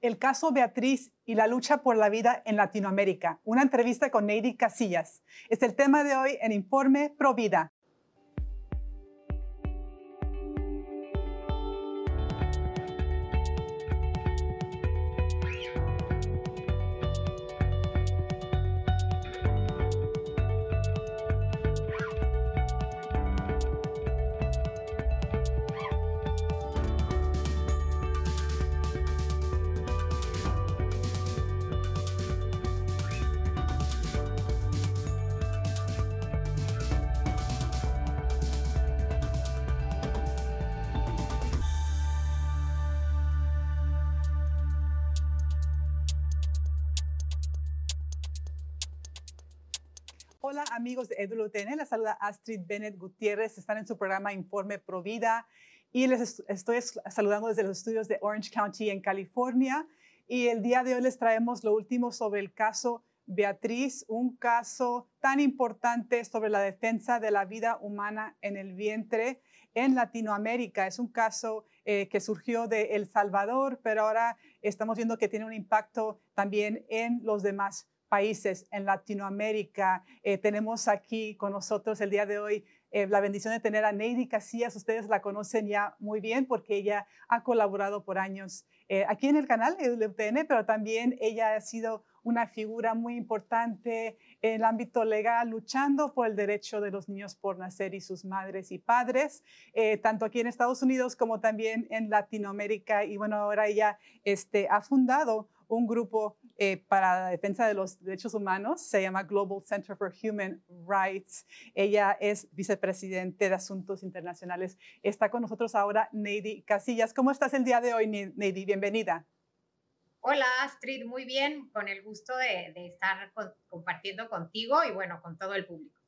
el caso Beatriz y la lucha por la vida en Latinoamérica. Una entrevista con Neidy Casillas. Es el tema de hoy en Informe Pro amigos de EduLUTN, les saluda Astrid Bennett Gutiérrez, están en su programa Informe Provida y les estoy saludando desde los estudios de Orange County en California y el día de hoy les traemos lo último sobre el caso Beatriz, un caso tan importante sobre la defensa de la vida humana en el vientre en Latinoamérica. Es un caso eh, que surgió de El Salvador, pero ahora estamos viendo que tiene un impacto también en los demás países en Latinoamérica. Eh, tenemos aquí con nosotros el día de hoy eh, la bendición de tener a Neidy Casillas. Ustedes la conocen ya muy bien porque ella ha colaborado por años eh, aquí en el canal EWTN, pero también ella ha sido una figura muy importante en el ámbito legal, luchando por el derecho de los niños por nacer y sus madres y padres, tanto aquí en Estados Unidos como también en Latinoamérica. Y bueno, ahora ella este, ha fundado un grupo eh, para la defensa de los derechos humanos, se llama Global Center for Human Rights. Ella es vicepresidente de Asuntos Internacionales. Está con nosotros ahora Neidy Casillas. ¿Cómo estás el día de hoy, Neidy? Bienvenida. Hola Astrid, muy bien, con el gusto de, estar compartiendo contigo y bueno, con todo el público.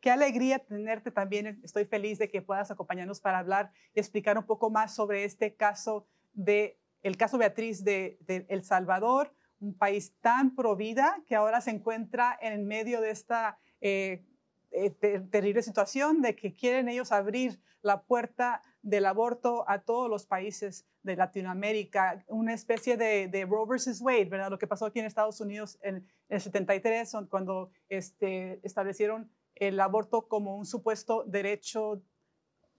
Qué alegría tenerte también. Estoy feliz de que puedas acompañarnos para hablar y explicar un poco más sobre este caso de el caso Beatriz de, El Salvador, un país tan provida que ahora se encuentra en medio de esta eh, eh, terrible situación de que quieren ellos abrir la puerta del aborto a todos los países de Latinoamérica, una especie de, de Roe versus Wade, ¿verdad? Lo que pasó aquí en Estados Unidos en, el 73, cuando este, establecieron el aborto como un supuesto derecho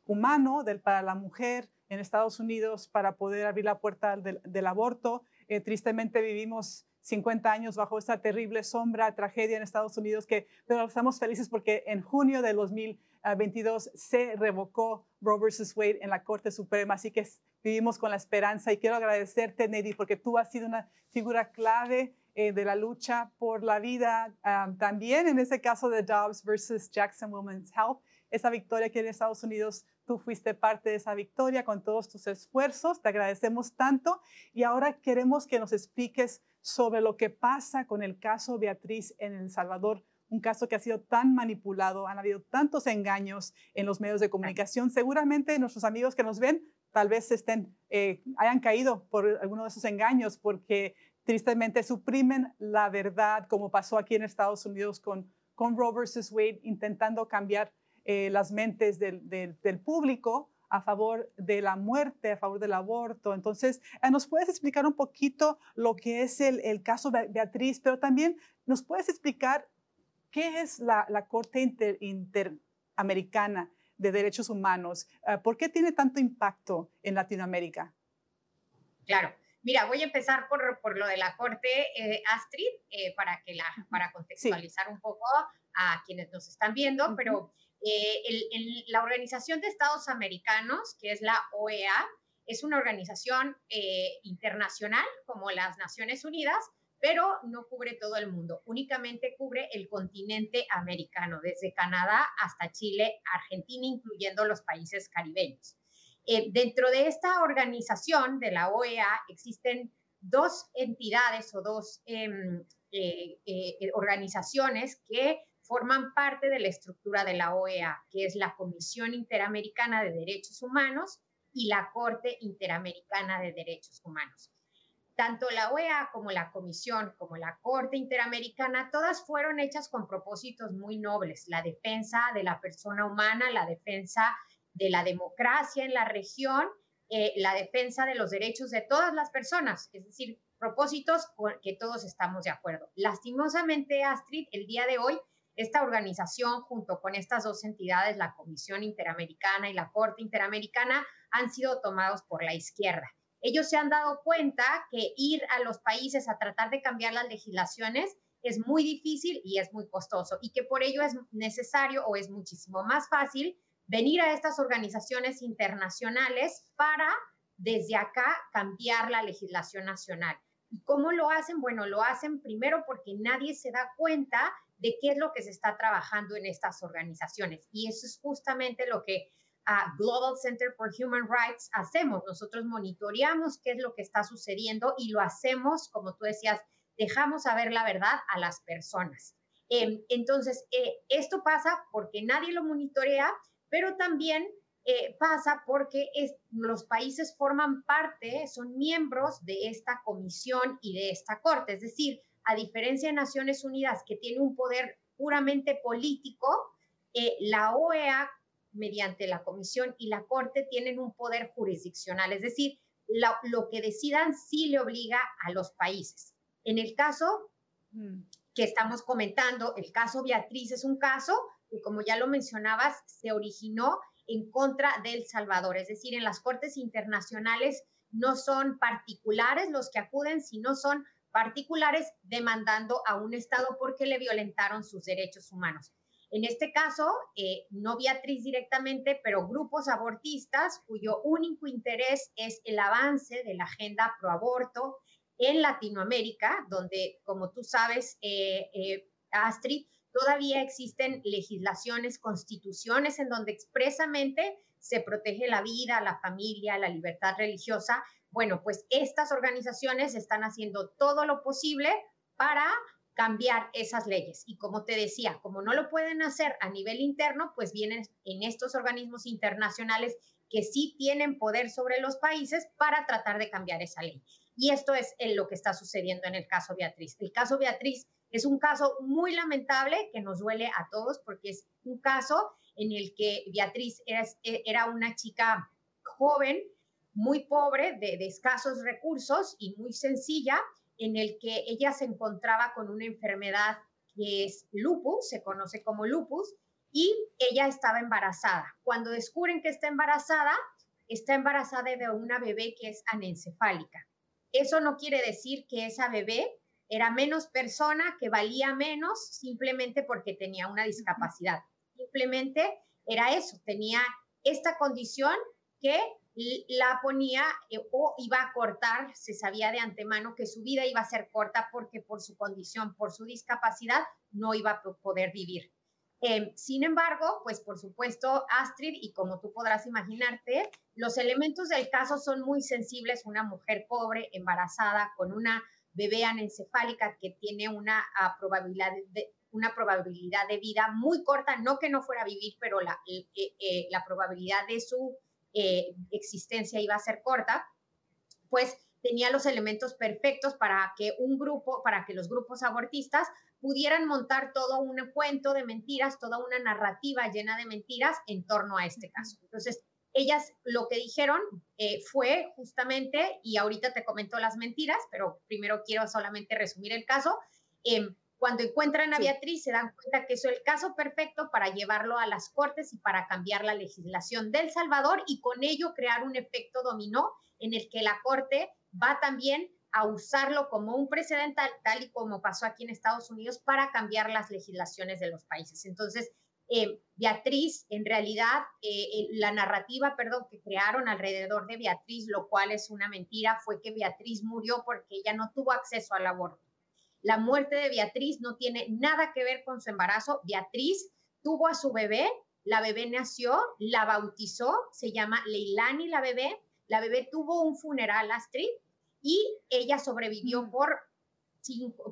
humano del, para la mujer en Estados Unidos para poder abrir la puerta del, aborto. Eh, tristemente vivimos 50 años bajo esta terrible sombra, tragedia en Estados Unidos, que, pero estamos felices porque en junio de 2022 se revocó Roe vs. Wade en la Corte Suprema, así que vivimos con la esperanza y quiero agradecerte, Neddy, porque tú has sido una figura clave eh, de la lucha por la vida, ah, también en ese caso de Dobbs versus Jackson Women's Health, esa victoria aquí en Estados Unidos Tú fuiste parte de esa victoria con todos tus esfuerzos, te agradecemos tanto y ahora queremos que nos expliques sobre lo que pasa con el caso Beatriz en El Salvador, un caso que ha sido tan manipulado, han habido tantos engaños en los medios de comunicación. Seguramente nuestros amigos que nos ven tal vez estén, eh, hayan caído por alguno de esos engaños porque tristemente suprimen la verdad, como pasó aquí en Estados Unidos con, con Roe versus Wade, intentando cambiar eh, las mentes del, público a favor de la muerte, a favor del aborto. Entonces, eh, ¿nos puedes explicar un poquito lo que es el, caso Beatriz, pero también nos puedes explicar qué es la, Corte Interamericana de Derechos Humanos? Eh, ¿Por qué tiene tanto impacto en Latinoamérica? Claro. Mira, voy a empezar por, por lo de la Corte Astrid, para, que la, para contextualizar un poco a quienes nos están viendo, pero eh, la Organización de Estados Americanos, que es la OEA, es una organización eh, internacional como las Naciones Unidas, pero no cubre todo el mundo, únicamente cubre el continente americano, desde Canadá hasta Chile, Argentina, incluyendo los países caribeños. Eh, dentro de esta organización de la OEA existen dos entidades o dos em, organizaciones que forman parte de la estructura de la OEA, que es la Comisión Interamericana de Derechos Humanos y la Corte Interamericana de Derechos Humanos. Tanto la OEA como la Comisión, como la Corte Interamericana, todas fueron hechas con propósitos muy nobles, la defensa de la persona humana, la defensa de la democracia en la región eh, la defensa de los derechos de todas las personas, es decir, propósitos con que todos estamos de acuerdo. Lastimosamente, Astrid, el día de hoy, esta organización, junto con estas dos entidades, la Comisión Interamericana y la Corte Interamericana, han sido tomados por la izquierda. Ellos se han dado cuenta que ir a los países a tratar de cambiar las legislaciones es muy difícil y es muy costoso y que por ello es necesario o es muchísimo más fácil venir a estas organizaciones internacionales para desde acá cambiar la legislación nacional. ¿Y cómo lo hacen? Bueno, lo hacen primero porque nadie se da cuenta de qué es lo que se está trabajando en estas organizaciones. Y eso es justamente lo que a Global Center for Human Rights hacemos. Nosotros monitoreamos qué es lo que está sucediendo y lo hacemos, como tú decías, dejamos saber la verdad a las personas. Em, entonces, eh, esto pasa porque nadie lo monitorea pero también eh, pasa porque los países forman parte, son miembros de esta comisión y de esta corte. Es decir, a diferencia de Naciones Unidas, que tiene un poder puramente político, eh, la OEA, mediante la comisión y la corte, tienen un poder jurisdiccional. Es decir, lo que decidan sí le obliga a los países. En el caso mm. que estamos comentando, el caso Beatriz es un caso que como ya lo mencionabas, se originó en contra de El Salvador. Es decir, en las cortes internacionales no son particulares los que acuden, sino son particulares demandando a un Estado porque le violentaron sus derechos humanos. En este caso, eh, no Beatriz directamente, pero grupos abortistas cuyo único interés es el avance de la agenda pro aborto en Latinoamérica, donde, como tú sabes, eh, eh, Astrid, Todavía existen legislaciones, constituciones en donde expresamente se protege la vida, la familia, la libertad religiosa. Bueno, pues estas organizaciones están haciendo todo lo posible para cambiar esas leyes. Y como te decía, como no lo pueden hacer a nivel interno, pues vienen en estos organismos internacionales que sí tienen poder sobre los países para tratar de cambiar esa ley. Y esto es lo que está sucediendo en el caso Beatriz. El caso Beatriz es un caso muy lamentable que nos duele a todos porque es un caso en el que Beatriz era, una chica joven, muy pobre, de, de escasos recursos y muy sencilla, en el que ella se encontraba con una enfermedad que es lupus, se conoce como lupus, y ella estaba embarazada. Cuando descubren que está embarazada, está embarazada de una bebé que es anencefálica. Eso no quiere decir que esa bebé era menos persona, que valía menos simplemente porque tenía una discapacidad. Simplemente era eso, tenía esta condición que la ponía eh, o iba a cortar, se sabía de antemano que su vida iba a ser corta porque por su condición, por su discapacidad, no iba a poder vivir. Em, sin embargo, pues por supuesto, Astrid, y como tú podrás imaginarte, los elementos del caso son muy sensibles. Una mujer pobre, embarazada, con una bebé anencefálica que tiene una, ah, probabilidad de, una probabilidad de vida muy corta, no que no fuera a vivir, pero la, eh, eh, la probabilidad de su eh, existencia iba a ser corta, pues tenía los elementos perfectos para que un grupo, para que los grupos abortistas pudieran montar todo un cuento de mentiras, toda una narrativa llena de mentiras en torno a este caso. Entonces, ellas lo que dijeron eh, fue justamente, y ahorita te comento las mentiras, pero primero quiero solamente resumir el caso. Em, cuando encuentran a Beatriz, se dan cuenta que es el caso perfecto para llevarlo a las cortes y para cambiar la legislación del Salvador y con ello crear un efecto dominó en el que la corte va también a usarlo como un precedente tal y como pasó aquí en Estados Unidos para cambiar las legislaciones de los países. Entonces, eh, Beatriz, en realidad, eh, la narrativa, perdón, que crearon alrededor de Beatriz, lo cual es una mentira, fue que Beatriz murió porque ella no tuvo acceso al aborto. La muerte de Beatriz no tiene nada que ver con su embarazo. Beatriz tuvo a su bebé, la bebé nació, la bautizó, se llama Leilani la bebé. La bebé tuvo un funeral, Astrid, y ella sobrevivió por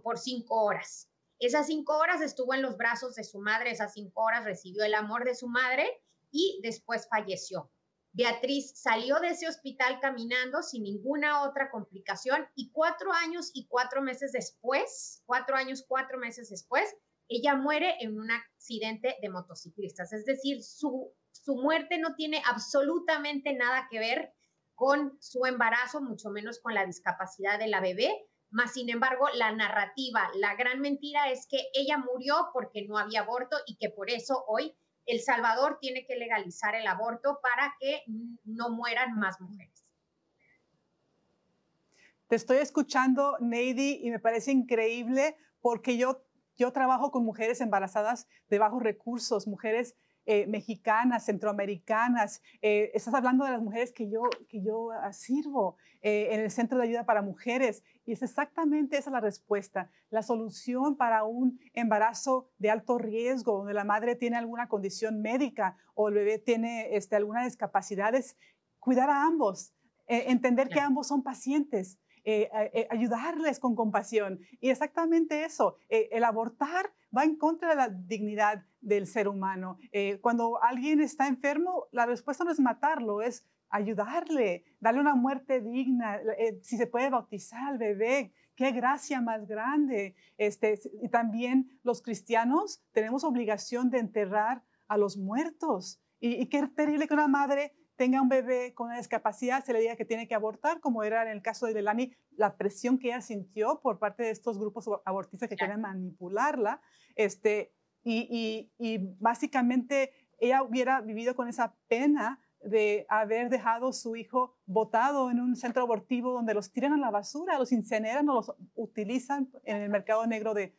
por cinco horas. Esas cinco horas estuvo en los brazos de su madre, esas cinco horas recibió el amor de su madre y después falleció. Beatriz salió de ese hospital caminando sin ninguna otra complicación y cuatro años y cuatro meses después, cuatro años, cuatro meses después, ella muere en un accidente de motociclistas. Es decir, su, su muerte no tiene absolutamente nada que ver con su embarazo, mucho menos con la discapacidad de la bebé. Más sin embargo, la narrativa, la gran mentira es que ella murió porque no había aborto y que por eso hoy El Salvador tiene que legalizar el aborto para que no mueran más mujeres. Te estoy escuchando, Neidy, y me parece increíble porque yo, yo trabajo con mujeres embarazadas de bajos recursos, mujeres eh, mexicanas, centroamericanas. Eh, estás hablando de las mujeres que yo, que yo sirvo eh, en el Centro de Ayuda para Mujeres. Y es exactamente esa la respuesta. La solución para un embarazo de alto riesgo, donde la madre tiene alguna condición médica o el bebé tiene este, alguna discapacidad, es cuidar a ambos, entender que ambos son pacientes. ayudarles con compasión. Y exactamente eso, el abortar va en contra de la dignidad del ser humano. Eh, cuando alguien está enfermo, la respuesta no es matarlo, es ayudarle, darle una muerte digna, eh, si se puede bautizar al bebé, qué gracia más grande. Este, y también los cristianos tenemos obligación de enterrar a los muertos. Y, y qué terrible que una madre tenga un bebé con una discapacidad, se le diga que tiene que abortar, como era en el caso de Delani, la presión que ella sintió por parte de estos grupos abortistas que quieren manipularla. Este, y, básicamente ella hubiera vivido con esa pena de haber dejado su hijo botado en un centro abortivo donde los tiran a la basura, los incineran o los utilizan en el mercado negro de,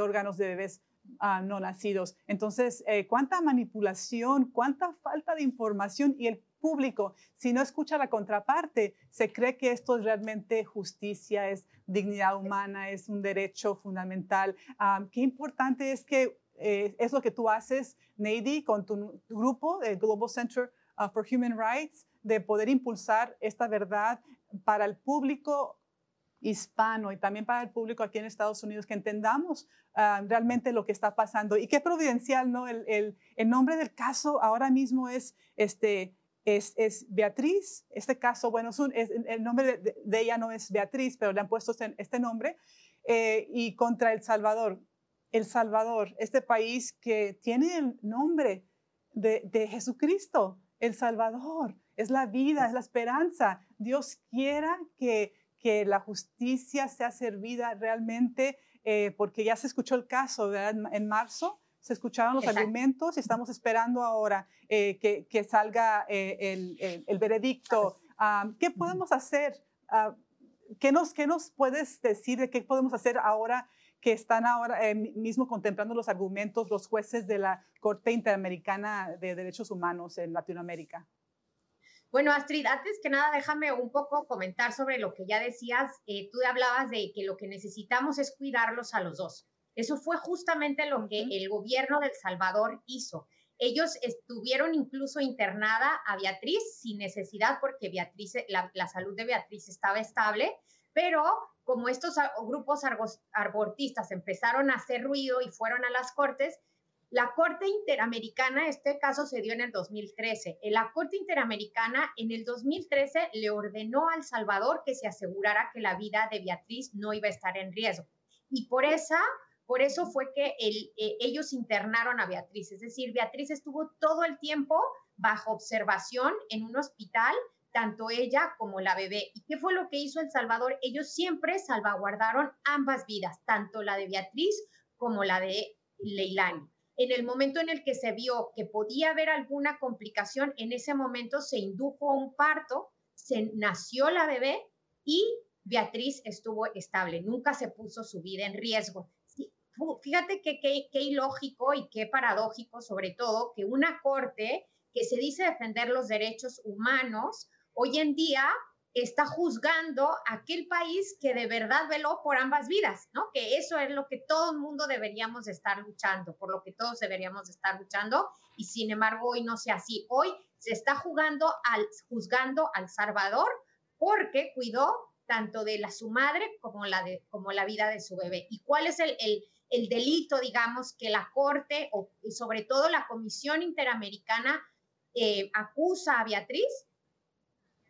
órganos de bebés ah, no nacidos. Entonces, eh, cuánta manipulación, cuánta falta de información y el público, si no escucha la contraparte, se cree que esto es realmente justicia, es dignidad humana, es un derecho fundamental. Ah, qué importante es que eh, es lo que tú haces, Nady, con tu, grupo, el Global Center uh, for Human Rights, de poder impulsar esta verdad para el público hispano y también para el público aquí en Estados Unidos, que entendamos uh, realmente lo que está pasando. Y qué providencial, ¿no? El, el, el nombre del caso ahora mismo es, este, es, Beatriz. Este caso, bueno, es, el nombre de, de, ella no es Beatriz, pero le han puesto este, este nombre. Eh, y contra El Salvador. El Salvador, este país que tiene el nombre de, Jesucristo, El Salvador, es la vida, es la esperanza. Dios quiera que, que la justicia sea servida realmente, eh, porque ya se escuchó el caso en marzo, se escucharon los argumentos y estamos esperando ahora eh, que, salga eh, el, veredicto. Ah, ¿Qué podemos hacer? Ah, ¿qué, nos, ¿Qué nos puedes decir de qué podemos hacer ahora que están ahora eh, mismo contemplando los argumentos los jueces de la Corte Interamericana de Derechos Humanos en Latinoamérica? Bueno, Astrid, antes que nada, déjame un poco comentar sobre lo que ya decías. Eh, tú hablabas de que lo que necesitamos es cuidarlos a los dos. Eso fue justamente lo que el gobierno de El Salvador hizo. Ellos estuvieron incluso internada a Beatriz sin necesidad porque Beatriz, la, la salud de Beatriz estaba estable, pero como estos grupos abortistas empezaron a hacer ruido y fueron a las cortes, la Corte Interamericana, este caso se dio en el 2013, la Corte Interamericana en el 2013 le ordenó a El Salvador que se asegurara que la vida de Beatriz no iba a estar en riesgo. Y por esa por eso fue que eh, ellos internaron a Beatriz, es decir, Beatriz estuvo todo el tiempo bajo observación en un hospital tanto ella como la bebé. ¿Y qué fue lo que hizo El Salvador? Ellos siempre salvaguardaron ambas vidas, tanto la de Beatriz como la de Leilani. En el momento en el que se vio que podía haber alguna complicación, en ese momento se indujo un parto, se nació la bebé y Beatriz estuvo estable, nunca se puso su vida en riesgo. Fíjate que qué ilógico y qué paradójico, sobre todo, que una corte que se dice defender los derechos humanos hoy en día está juzgando aquel país que de verdad veló por ambas vidas, ¿no? Que eso es lo que todo el mundo deberíamos estar luchando, por lo que todos deberíamos estar luchando, y sin embargo hoy no sea así. Hoy se está jugando al, juzgando al Salvador porque cuidó tanto de la, su madre como la, de, como la vida de su bebé. ¿Y cuál es el, el delito, digamos, que la Corte o, y sobre todo la Comisión Interamericana eh, acusa a Beatriz?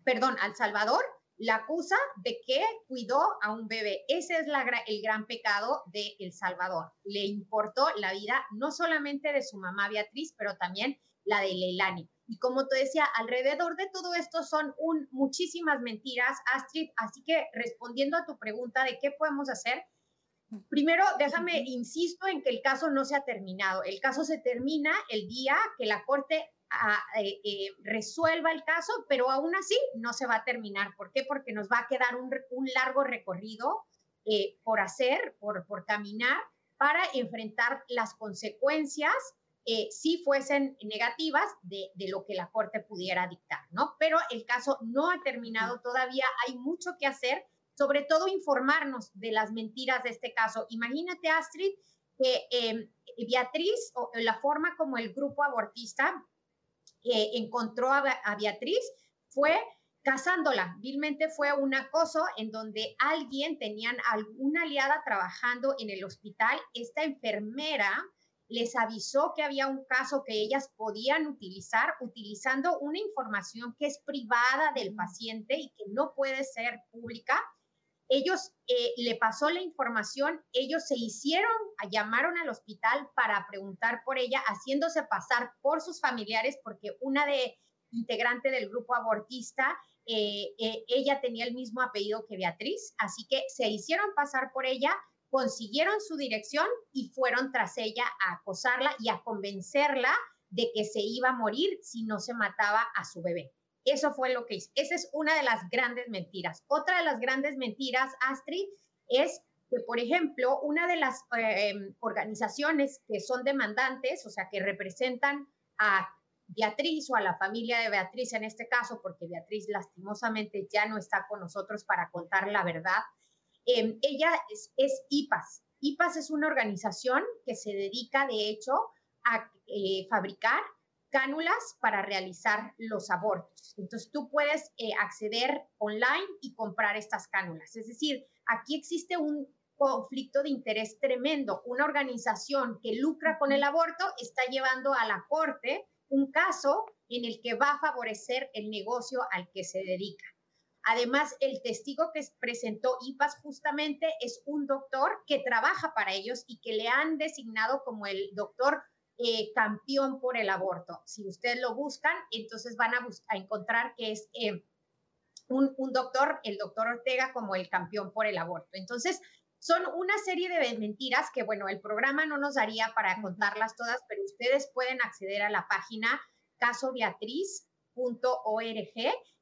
perdón, al Salvador, la acusa de que cuidó a un bebé. Ese es el gran pecado de El Salvador. Le importó la vida no solamente de su mamá Beatriz, pero también la de Leilani. Y como te decía, alrededor de todo esto son un, muchísimas mentiras, Astrid. Así que respondiendo a tu pregunta de qué podemos hacer, primero déjame, insisto en que el caso no se ha terminado. El caso se termina el día que la Corte ah, eh, eh, resuelva el caso, pero aún así no se va a terminar. ¿Por qué? Porque nos va a quedar un, largo recorrido eh, por hacer, por, por caminar, para enfrentar las consecuencias eh, si fuesen negativas de, lo que la Corte pudiera dictar, ¿no? Pero el caso no ha terminado todavía, hay mucho que hacer, sobre todo informarnos de las mentiras de este caso. Imagínate, Astrid, que em, Beatriz, o la forma como el grupo abortista eh, encontró a, a Beatriz fue casándola. Vilmente fue un acoso en donde alguien, tenían alguna aliada trabajando en el hospital, esta enfermera les avisó que había un caso que ellas podían utilizar utilizando una información que es privada del paciente y que no puede ser pública. Ellos eh, le pasó la información, ellos se hicieron, llamaron al hospital para preguntar por ella, haciéndose pasar por sus familiares, porque una de integrante del grupo abortista, eh, eh, ella tenía el mismo apellido que Beatriz, así que se hicieron pasar por ella, consiguieron su dirección y fueron tras ella a acosarla y a convencerla de que se iba a morir si no se mataba a su bebé. Eso fue lo que hizo. Esa es una de las grandes mentiras. Otra de las grandes mentiras, Astrid, es que, por ejemplo, una de las eh, em, organizaciones que son demandantes, o sea, que representan a Beatriz o a la familia de Beatriz en este caso, porque Beatriz lastimosamente ya no está con nosotros para contar la verdad, Em, ella es, IPAS. IPAS es una organización que se dedica, de hecho, a eh, fabricar cánulas para realizar los abortos. Entonces, tú puedes eh, acceder online y comprar estas cánulas. Es decir, aquí existe un conflicto de interés tremendo. Una organización que lucra con el aborto está llevando a la corte un caso en el que va a favorecer el negocio al que se dedica. Además, el testigo que presentó IPAS justamente es un doctor que trabaja para ellos y que le han designado como el doctor eh, campeón por el aborto. Si ustedes lo buscan, entonces van a, encontrar que es eh, un, doctor, el doctor Ortega, como el campeón por el aborto. Entonces, son una serie de mentiras que, bueno, el programa no nos daría para contarlas todas, pero ustedes pueden acceder a la página casobeatriz.org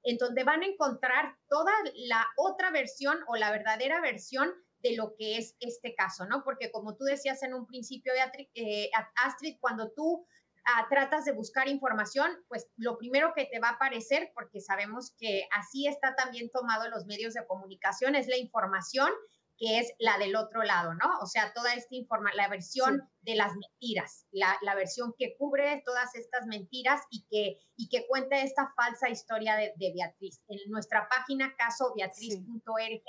en donde van a encontrar toda la otra versión o la verdadera versión de lo que es este caso, ¿no? Porque como tú decías en un principio, eh, Astrid, cuando tú ah, tratas de buscar información, pues lo primero que te va a aparecer, porque sabemos que así está también tomado los medios de comunicación, es la información que es la del otro lado, ¿no? O sea, toda esta información, la versión de las mentiras, la, la, versión que cubre todas estas mentiras y que, y que cuenta esta falsa historia de, de Beatriz. En nuestra página casobeatriz.org,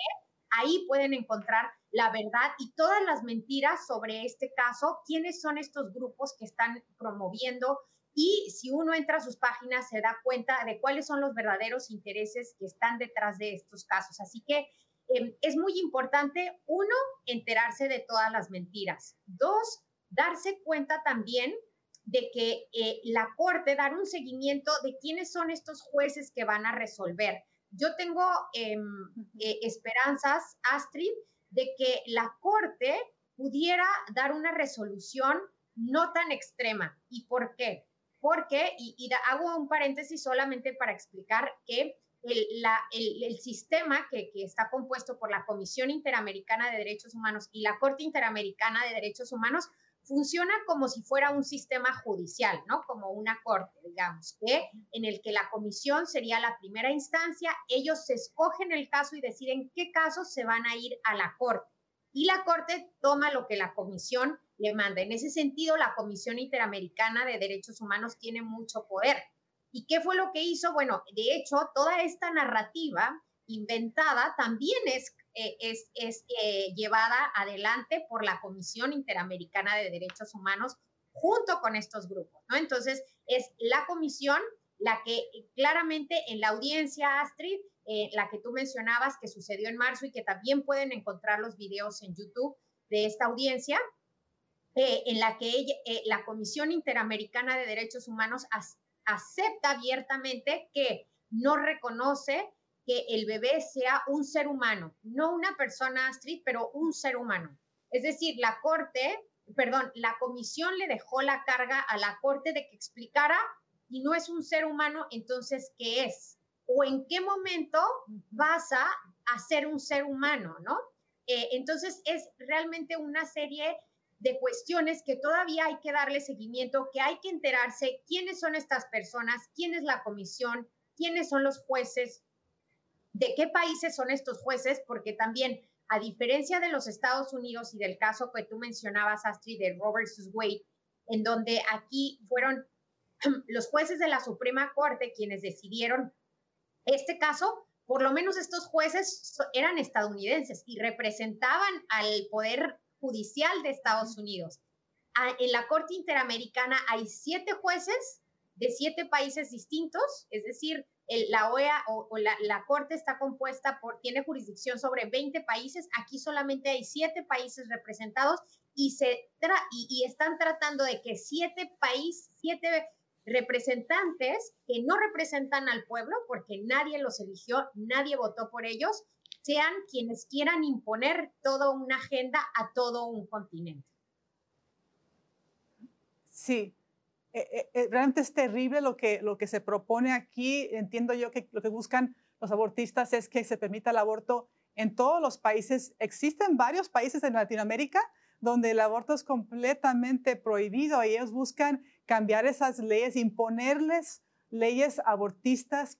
ahí pueden encontrar la verdad y todas las mentiras sobre este caso, quiénes son estos grupos que están promoviendo y si uno entra a sus páginas se da cuenta de cuáles son los verdaderos intereses que están detrás de estos casos. Así que Em, es muy importante, uno, enterarse de todas las mentiras. Dos, darse cuenta también de que eh, la Corte, dar un seguimiento de quiénes son estos jueces que van a resolver. Yo tengo em, eh, esperanzas, Astrid, de que la Corte pudiera dar una resolución no tan extrema. ¿Y por qué? Porque, y hago un paréntesis solamente para explicar que el, sistema que, está compuesto por la Comisión Interamericana de Derechos Humanos y la Corte Interamericana de Derechos Humanos funciona como si fuera un sistema judicial, ¿no? Como una corte, digamos, que en el que la comisión sería la primera instancia, ellos escogen el caso y deciden qué casos se van a ir a la corte. Y la corte toma lo que la comisión le manda. En ese sentido, la Comisión Interamericana de Derechos Humanos tiene mucho poder. ¿Y qué fue lo que hizo? Bueno, de hecho, toda esta narrativa inventada también es, eh, es, eh, llevada adelante por la Comisión Interamericana de Derechos Humanos junto con estos grupos, ¿no? Entonces, es la comisión la que claramente en la audiencia, Astrid, eh, la que tú mencionabas que sucedió en marzo y que también pueden encontrar los videos en YouTube de esta audiencia, en la que la Comisión Interamericana de Derechos Humanos acepta abiertamente que no reconoce que el bebé sea un ser humano, no una persona Astrid, pero un ser humano. Es decir, la corte, perdón, la comisión le dejó la carga a la corte de que explicara y no es un ser humano, entonces, ¿qué es? ¿O en qué momento vas a, ser un ser humano, no? Eh, entonces, es realmente una serie de cuestiones que todavía hay que darle seguimiento, que hay que enterarse quiénes son estas personas, quién es la comisión, quiénes son los jueces, de qué países son estos jueces, porque también, a diferencia de los Estados Unidos y del caso que tú mencionabas, Astrid, de Robert Wade, en donde aquí fueron los jueces de la Suprema Corte quienes decidieron este caso, por lo menos estos jueces eran estadounidenses y representaban al poder judicial de Estados Unidos. En la Corte Interamericana hay siete jueces de siete países distintos, es decir, la OEA o, la, Corte está compuesta por, tiene jurisdicción sobre 20 países, aquí solamente hay siete países representados y, se y, están tratando de que siete países, siete representantes que no representan al pueblo, porque nadie los eligió, nadie votó por ellos, sean quienes quieran imponer toda una agenda a todo un continente. Sí, eh, eh, realmente es terrible lo que, lo que se propone aquí. Entiendo yo que lo que buscan los abortistas es que se permita el aborto en todos los países. Existen varios países en Latinoamérica donde el aborto es completamente prohibido y ellos buscan cambiar esas leyes, imponerles leyes abortistas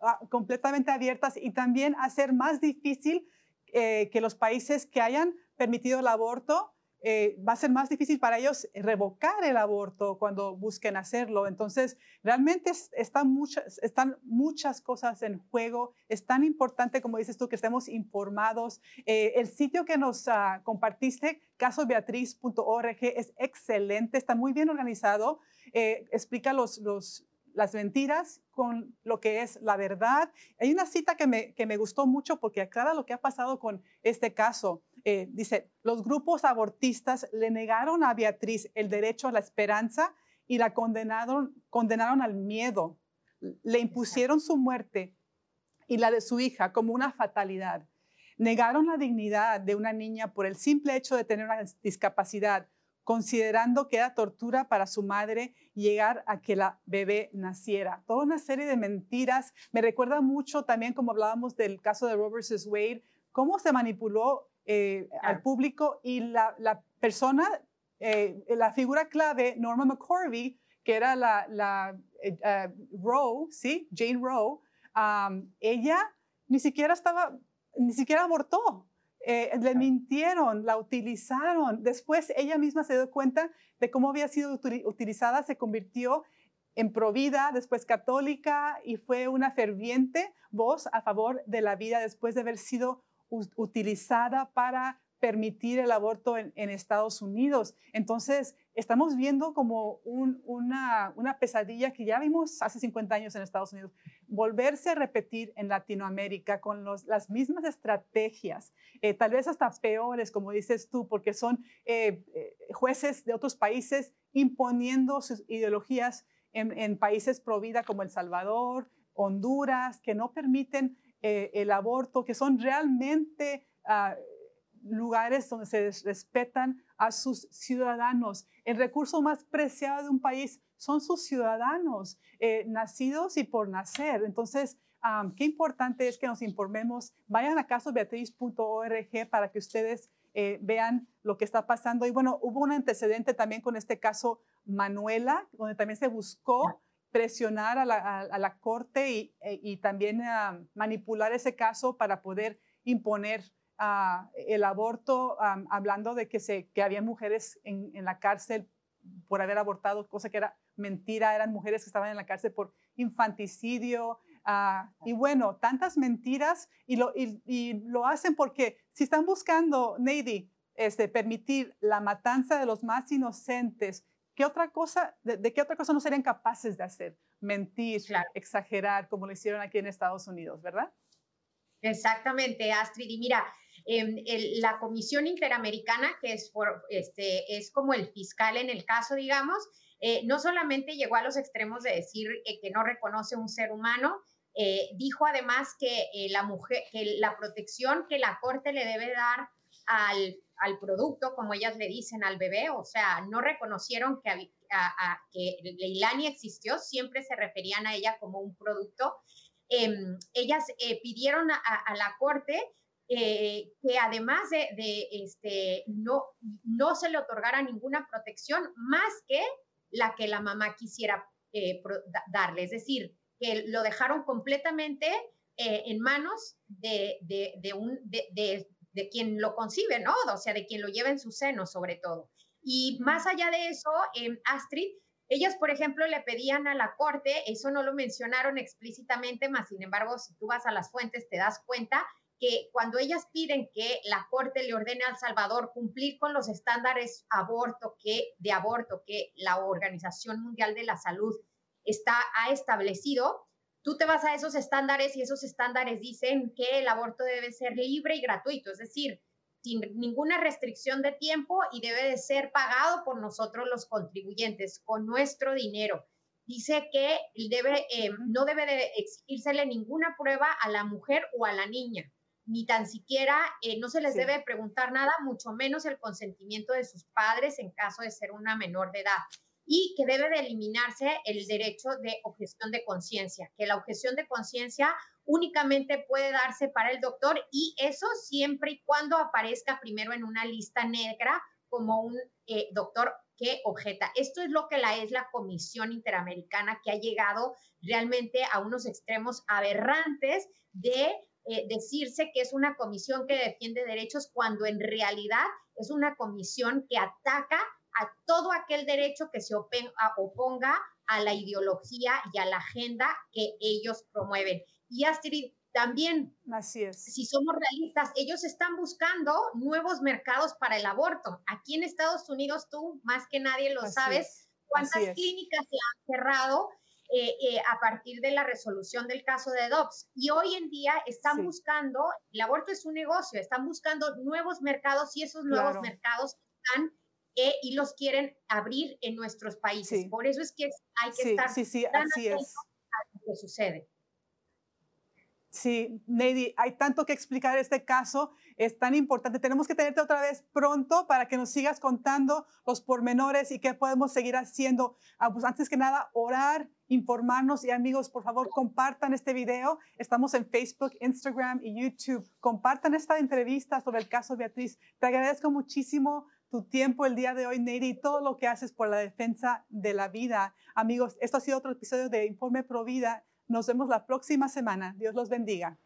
Ah, completamente abiertas y también hacer más difícil eh, que los países que hayan permitido el aborto, eh, va a ser más difícil para ellos revocar el aborto cuando busquen hacerlo. Entonces, realmente están, muchas, están muchas cosas en juego. Es tan importante, como dices tú, que estemos informados. Eh, el sitio que nos uh, compartiste, casobeatriz.org, es excelente, está muy bien organizado. explica los, los las mentiras con lo que es la verdad. Hay una cita que me, que me gustó mucho porque aclara lo que ha pasado con este caso. Eh, dice, los grupos abortistas le negaron a Beatriz el derecho a la esperanza y la condenaron, condenaron al miedo. Le impusieron su muerte y la de su hija como una fatalidad. Negaron la dignidad de una niña por el simple hecho de tener una discapacidad considerando que era tortura para su madre llegar a que la bebé naciera. Toda una serie de mentiras. Me recuerda mucho también, como hablábamos del caso de Robert Wade, cómo se manipuló eh, al público y la, persona, eh, la figura clave, Norma McCorvey, que era la, la Roe, ¿sí? Jane Roe, ella ni siquiera estaba, ni siquiera abortó. Eh, le mintieron, la utilizaron. Después ella misma se dio cuenta de cómo había sido utilizada, se convirtió en provida, después católica y fue una ferviente voz a favor de la vida después de haber sido utilizada para permitir el aborto en, Estados Unidos. Entonces, estamos viendo como una, una, pesadilla que ya vimos hace 50 años en Estados Unidos, volverse a repetir en Latinoamérica con las mismas estrategias, eh, tal vez hasta peores, como dices tú, porque son eh, eh, jueces de otros países imponiendo sus ideologías en, países pro vida como El Salvador, Honduras, que no permiten el aborto, que son realmente... Ah, lugares donde se respetan a sus ciudadanos. El recurso más preciado de un país son sus ciudadanos, eh, nacidos y por nacer. Entonces, qué importante es que nos informemos. Vayan a casobeatriz.org para que ustedes eh, vean lo que está pasando. Y bueno, hubo un antecedente también con este caso Manuela, donde también se buscó presionar a la, corte y, e, también manipular ese caso para poder imponer el aborto, hablando de que, se, que había mujeres en, la cárcel por haber abortado, cosa que era mentira, eran mujeres que estaban en la cárcel por infanticidio. Ah, y bueno, tantas mentiras y lo, y, lo hacen porque si están buscando, Nady, este, permitir la matanza de los más inocentes, ¿qué otra cosa, de, qué otra cosa no serían capaces de hacer? Mentir, exagerar, como lo hicieron aquí en Estados Unidos, ¿verdad? Exactamente, Astrid. Y mira, em, la Comisión Interamericana, que es, por, este, es como el fiscal en el caso, digamos, eh, no solamente llegó a los extremos de decir eh, que no reconoce un ser humano, eh, dijo además que la mujer, que la protección que la corte le debe dar al, al, producto, como ellas le dicen al bebé, o sea, no reconocieron que, que Leilani existió, siempre se referían a ella como un producto. Em, ellas pidieron a, la corte que además de, este, no, no se le otorgara ninguna protección más que la que la mamá quisiera eh, darle. Es decir, que lo dejaron completamente eh, en manos de, un, de, quien lo concibe, ¿no? O sea, de quien lo lleva en su seno, sobre todo. Y más allá de eso, eh, Astrid, ellas, por ejemplo, le pedían a la corte, eso no lo mencionaron explícitamente, más sin embargo, si tú vas a las fuentes, te das cuenta que cuando ellas piden que la Corte le ordene al Salvador cumplir con los estándares aborto que, de aborto que la Organización Mundial de la Salud está, ha establecido, tú te vas a esos estándares y esos estándares dicen que el aborto debe ser libre y gratuito, es decir, sin ninguna restricción de tiempo y debe de ser pagado por nosotros los contribuyentes con nuestro dinero. Dice que debe, eh, no debe de exigírsele ninguna prueba a la mujer o a la niña ni tan siquiera eh, no se les debe preguntar nada, mucho menos el consentimiento de sus padres en caso de ser una menor de edad. Y que debe de eliminarse el derecho de objeción de conciencia, que la objeción de conciencia únicamente puede darse para el doctor y eso siempre y cuando aparezca primero en una lista negra como un eh, doctor que objeta. Esto es lo que la es la Comisión Interamericana que ha llegado realmente a unos extremos aberrantes de eh, decirse que es una comisión que defiende derechos cuando en realidad es una comisión que ataca a todo aquel derecho que se oponga a la ideología y a la agenda que ellos promueven. Y Astrid, también, Así es. si somos realistas, ellos están buscando nuevos mercados para el aborto. Aquí en Estados Unidos, tú más que nadie lo sabes, cuántas clínicas se han cerrado eh, eh, a partir de la resolución del caso de Dobbs. Y hoy en día están buscando, el aborto es un negocio, están buscando nuevos mercados y esos nuevos mercados están eh, y los quieren abrir en nuestros países. Por eso es que hay que estar sí, sí, así es. a lo que sucede. Sí, Nady, hay tanto que explicar este caso, es tan importante. Tenemos que tenerte otra vez pronto para que nos sigas contando los pormenores y qué podemos seguir haciendo. Ah, pues antes que nada, orar, informarnos y amigos, por favor, compartan este video. Estamos en Facebook, Instagram y YouTube. Compartan esta entrevista sobre el caso Beatriz. Te agradezco muchísimo tu tiempo el día de hoy, Nady, y todo lo que haces por la defensa de la vida. Amigos, esto ha sido otro episodio de Informe Pro Vida. Nos vemos la próxima semana. Dios los bendiga.